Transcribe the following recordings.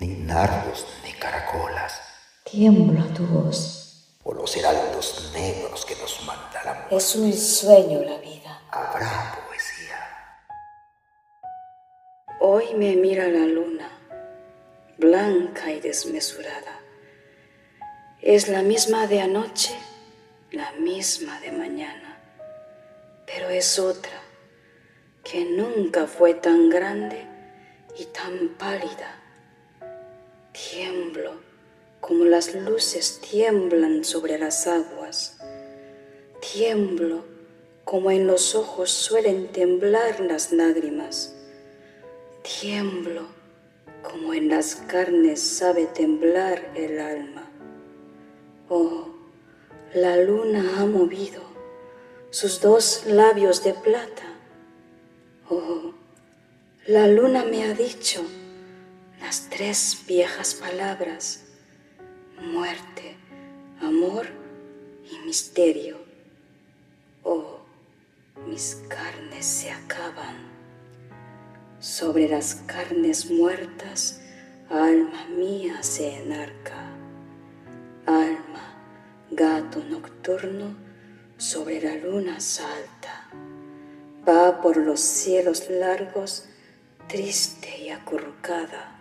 ni nardos ni caracolas, Tiembla tu voz. o los heraldos negros que nos manda la muerte. Es un sueño la vida. Habrá poesía. Hoy me mira la luna, blanca y desmesurada. Es la misma de anoche, la misma de mañana, pero es otra que nunca fue tan grande y tan pálida. Tiemblo como las luces tiemblan sobre las aguas. Tiemblo como en los ojos suelen temblar las lágrimas. Tiemblo como en las carnes sabe temblar el alma. Oh, la luna ha movido sus dos labios de plata. Oh, la luna me ha dicho tres viejas palabras, muerte, amor y misterio. Oh, mis carnes se acaban. Sobre las carnes muertas, alma mía se enarca. Alma, gato nocturno, sobre la luna salta. Va por los cielos largos, triste y acurrucada.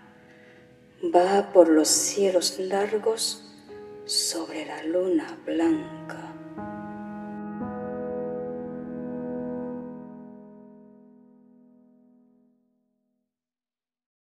Va por los cielos largos sobre la luna blanca.